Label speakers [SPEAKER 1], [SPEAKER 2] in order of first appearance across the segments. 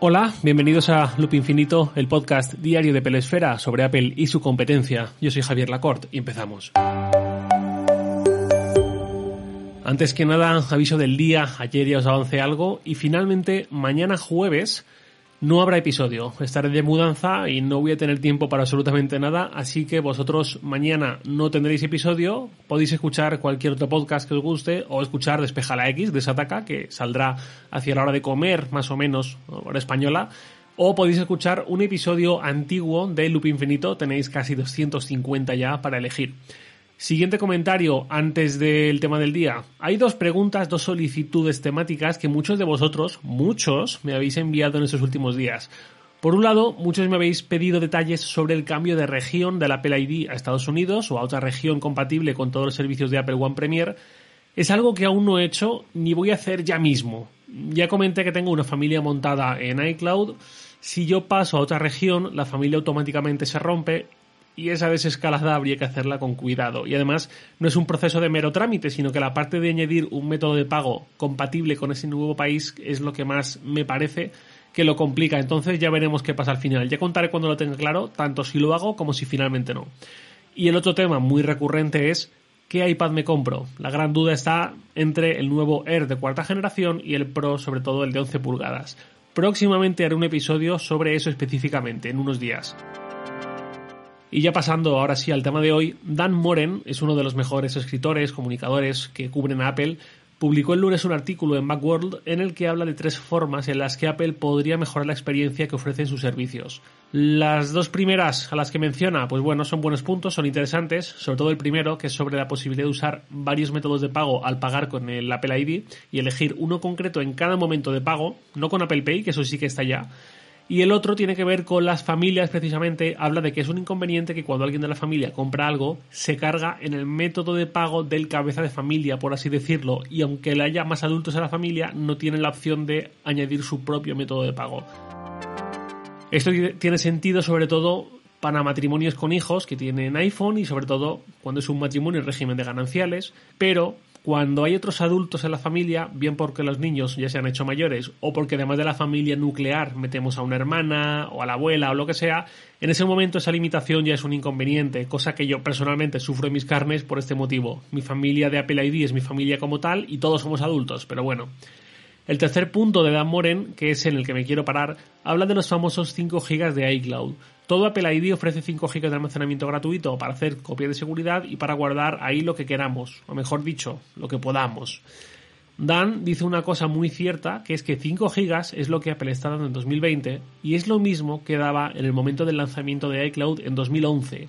[SPEAKER 1] Hola, bienvenidos a Loop Infinito, el podcast diario de Pelesfera sobre Apple y su competencia. Yo soy Javier Lacorte y empezamos. Antes que nada, aviso del día, ayer ya os avancé algo y finalmente mañana jueves no habrá episodio. Estaré de mudanza y no voy a tener tiempo para absolutamente nada, así que vosotros mañana no tendréis episodio. Podéis escuchar cualquier otro podcast que os guste o escuchar Despeja la X de Sataka, que saldrá hacia la hora de comer, más o menos, hora española. O podéis escuchar un episodio antiguo de Loop Infinito, tenéis casi 250 ya para elegir. Siguiente comentario antes del tema del día. Hay dos preguntas, dos solicitudes temáticas que muchos de vosotros, muchos, me habéis enviado en estos últimos días. Por un lado, muchos me habéis pedido detalles sobre el cambio de región del Apple ID a Estados Unidos o a otra región compatible con todos los servicios de Apple One Premier. Es algo que aún no he hecho ni voy a hacer ya mismo. Ya comenté que tengo una familia montada en iCloud. Si yo paso a otra región, la familia automáticamente se rompe y esa desescalada habría que hacerla con cuidado. Y además no es un proceso de mero trámite, sino que la parte de añadir un método de pago compatible con ese nuevo país es lo que más me parece que lo complica. Entonces ya veremos qué pasa al final. Ya contaré cuando lo tenga claro, tanto si lo hago como si finalmente no. Y el otro tema muy recurrente es ¿qué iPad me compro? La gran duda está entre el nuevo Air de cuarta generación y el Pro, sobre todo el de 11 pulgadas. Próximamente haré un episodio sobre eso específicamente, en unos días. Y ya pasando ahora sí al tema de hoy, Dan Moren es uno de los mejores escritores, comunicadores que cubren a Apple. Publicó el lunes un artículo en Macworld en el que habla de tres formas en las que Apple podría mejorar la experiencia que ofrecen sus servicios. Las dos primeras a las que menciona, pues bueno, son buenos puntos, son interesantes, sobre todo el primero, que es sobre la posibilidad de usar varios métodos de pago al pagar con el Apple ID y elegir uno concreto en cada momento de pago, no con Apple Pay, que eso sí que está ya, y el otro tiene que ver con las familias, precisamente, habla de que es un inconveniente que cuando alguien de la familia compra algo, se carga en el método de pago del cabeza de familia, por así decirlo, y aunque le haya más adultos en la familia, no tiene la opción de añadir su propio método de pago. Esto tiene sentido sobre todo para matrimonios con hijos que tienen iPhone y sobre todo cuando es un matrimonio en régimen de gananciales, pero cuando hay otros adultos en la familia, bien porque los niños ya se han hecho mayores o porque además de la familia nuclear metemos a una hermana o a la abuela o lo que sea, en ese momento esa limitación ya es un inconveniente, cosa que yo personalmente sufro en mis carnes por este motivo. Mi familia de Apple ID es mi familia como tal y todos somos adultos, pero bueno. El tercer punto de Dan Moren, que es en el que me quiero parar, habla de los famosos 5 GB de iCloud. Todo Apple ID ofrece 5 GB de almacenamiento gratuito para hacer copia de seguridad y para guardar ahí lo que queramos, o mejor dicho, lo que podamos. Dan dice una cosa muy cierta, que es que 5 GB es lo que Apple está dando en 2020 y es lo mismo que daba en el momento del lanzamiento de iCloud en 2011.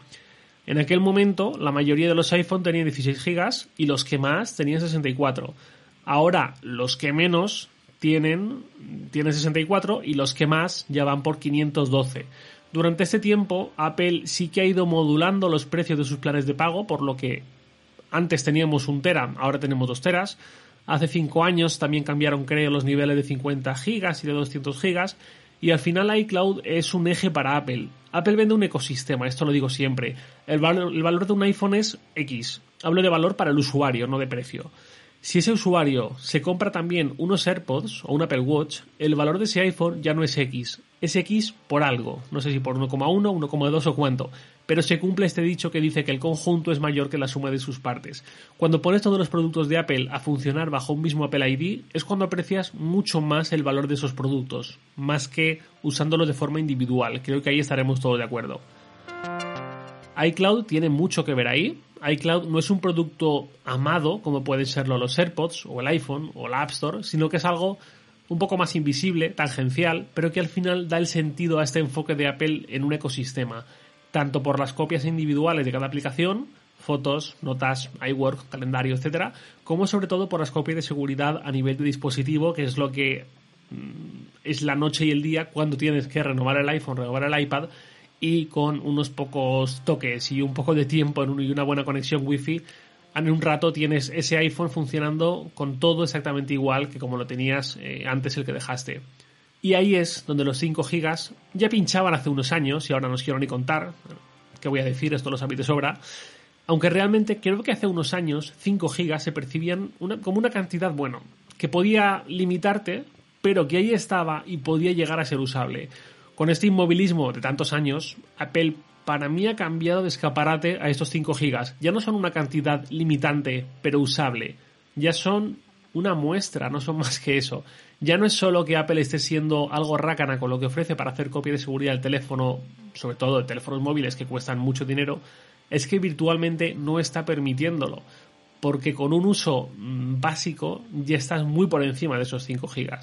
[SPEAKER 1] En aquel momento, la mayoría de los iPhone tenían 16 GB y los que más tenían 64. Ahora, los que menos tienen, tienen 64 y los que más ya van por 512. Durante este tiempo, Apple sí que ha ido modulando los precios de sus planes de pago, por lo que antes teníamos un tera, ahora tenemos dos teras. Hace cinco años también cambiaron, creo, los niveles de 50 gigas y de 200 gigas. Y al final iCloud es un eje para Apple. Apple vende un ecosistema, esto lo digo siempre. El, el valor de un iPhone es X. Hablo de valor para el usuario, no de precio. Si ese usuario se compra también unos AirPods o un Apple Watch, el valor de ese iPhone ya no es X, es X por algo, no sé si por 1,1, 1,2 o cuánto, pero se cumple este dicho que dice que el conjunto es mayor que la suma de sus partes. Cuando pones todos los productos de Apple a funcionar bajo un mismo Apple ID, es cuando aprecias mucho más el valor de esos productos, más que usándolos de forma individual. Creo que ahí estaremos todos de acuerdo iCloud tiene mucho que ver ahí. iCloud no es un producto amado como pueden serlo los AirPods o el iPhone o la App Store, sino que es algo un poco más invisible, tangencial, pero que al final da el sentido a este enfoque de Apple en un ecosistema, tanto por las copias individuales de cada aplicación, fotos, notas, iWork, calendario, etcétera, como sobre todo por las copias de seguridad a nivel de dispositivo, que es lo que mm, es la noche y el día cuando tienes que renovar el iPhone, renovar el iPad y con unos pocos toques y un poco de tiempo y una buena conexión wifi en un rato tienes ese iPhone funcionando con todo exactamente igual que como lo tenías eh, antes el que dejaste. Y ahí es donde los 5 GB ya pinchaban hace unos años y ahora no os quiero ni contar. ¿Qué voy a decir? Esto lo sabéis de sobra. Aunque realmente creo que hace unos años 5 GB se percibían como una cantidad, bueno, que podía limitarte pero que ahí estaba y podía llegar a ser usable. Con este inmovilismo de tantos años, Apple para mí ha cambiado de escaparate a estos 5 GB. Ya no son una cantidad limitante, pero usable. Ya son una muestra, no son más que eso. Ya no es solo que Apple esté siendo algo rácana con lo que ofrece para hacer copia de seguridad del teléfono, sobre todo de teléfonos móviles que cuestan mucho dinero, es que virtualmente no está permitiéndolo. Porque con un uso mm, básico ya estás muy por encima de esos 5 GB.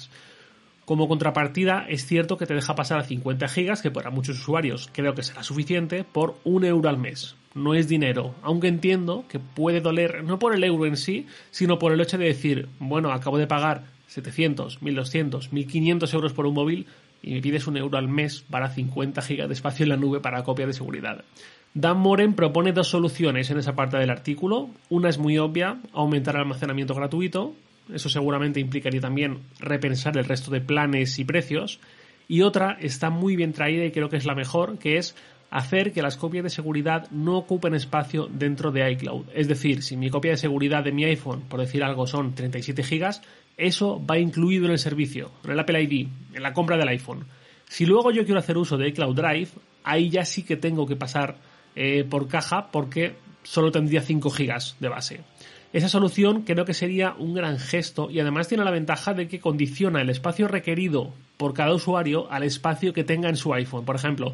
[SPEAKER 1] Como contrapartida, es cierto que te deja pasar a 50 gigas, que para muchos usuarios creo que será suficiente, por un euro al mes. No es dinero, aunque entiendo que puede doler no por el euro en sí, sino por el hecho de decir, bueno, acabo de pagar 700, 1200, 1500 euros por un móvil y me pides un euro al mes para 50 gigas de espacio en la nube para copia de seguridad. Dan Moren propone dos soluciones en esa parte del artículo. Una es muy obvia, aumentar el almacenamiento gratuito, eso seguramente implicaría también repensar el resto de planes y precios. Y otra está muy bien traída y creo que es la mejor, que es hacer que las copias de seguridad no ocupen espacio dentro de iCloud. Es decir, si mi copia de seguridad de mi iPhone, por decir algo, son 37 GB, eso va incluido en el servicio, en el Apple ID, en la compra del iPhone. Si luego yo quiero hacer uso de iCloud Drive, ahí ya sí que tengo que pasar eh, por caja porque solo tendría 5 GB de base. Esa solución creo que sería un gran gesto y además tiene la ventaja de que condiciona el espacio requerido por cada usuario al espacio que tenga en su iPhone. Por ejemplo,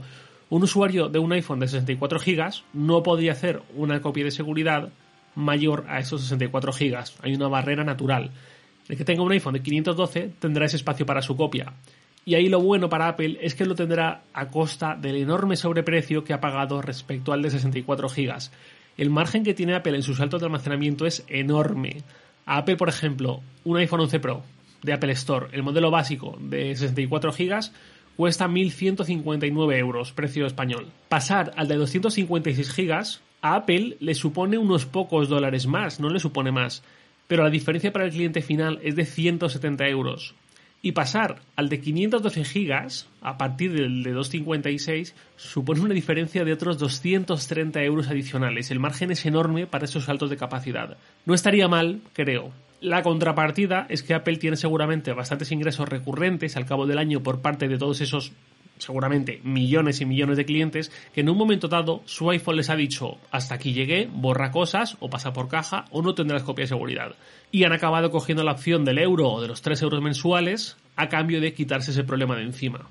[SPEAKER 1] un usuario de un iPhone de 64 GB no podría hacer una copia de seguridad mayor a esos 64 GB. Hay una barrera natural. El que tenga un iPhone de 512 tendrá ese espacio para su copia. Y ahí lo bueno para Apple es que lo tendrá a costa del enorme sobreprecio que ha pagado respecto al de 64 GB. El margen que tiene Apple en sus saltos de almacenamiento es enorme. Apple, por ejemplo, un iPhone 11 Pro de Apple Store, el modelo básico de 64 GB, cuesta 1.159 euros, precio español. Pasar al de 256 GB a Apple le supone unos pocos dólares más, no le supone más. Pero la diferencia para el cliente final es de 170 euros y pasar al de 512 gigas a partir del de 256 supone una diferencia de otros 230 euros adicionales. El margen es enorme para esos saltos de capacidad. No estaría mal, creo. La contrapartida es que Apple tiene seguramente bastantes ingresos recurrentes al cabo del año por parte de todos esos seguramente millones y millones de clientes que en un momento dado su iPhone les ha dicho hasta aquí llegué, borra cosas o pasa por caja o no tendrás copia de seguridad. Y han acabado cogiendo la opción del euro o de los 3 euros mensuales a cambio de quitarse ese problema de encima.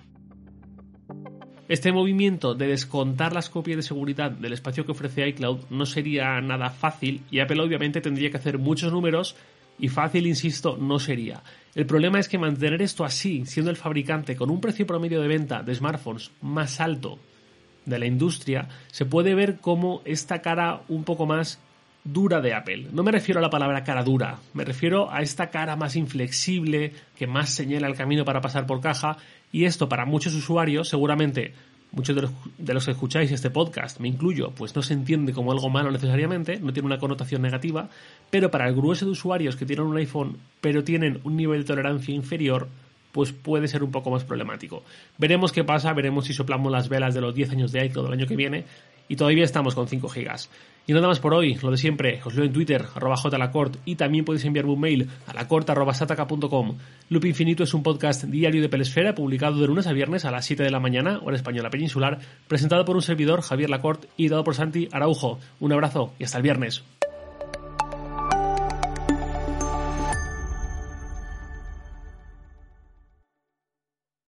[SPEAKER 1] Este movimiento de descontar las copias de seguridad del espacio que ofrece iCloud no sería nada fácil y Apple obviamente tendría que hacer muchos números y fácil, insisto, no sería. El problema es que mantener esto así, siendo el fabricante con un precio promedio de venta de smartphones más alto de la industria, se puede ver como esta cara un poco más dura de Apple. No me refiero a la palabra cara dura, me refiero a esta cara más inflexible, que más señala el camino para pasar por caja, y esto para muchos usuarios seguramente muchos de los, que escucháis este podcast, me incluyo, pues no se entiende como algo malo necesariamente, no tiene una connotación negativa, pero para el grueso de usuarios que tienen un iPhone pero tienen un nivel de tolerancia inferior, pues puede ser un poco más problemático. Veremos qué pasa, veremos si soplamos las velas de los 10 años de iCloud del año que viene y todavía estamos con 5 gigas. Y nada más por hoy, lo de siempre, os leo en Twitter, arroba jlacort, y también podéis enviarme un mail a lacort.sataka.com. Loop Infinito es un podcast diario de Pelesfera, publicado de lunes a viernes a las 7 de la mañana, hora española peninsular, presentado por un servidor, Javier Lacort, y dado por Santi Araujo. Un abrazo y hasta el viernes.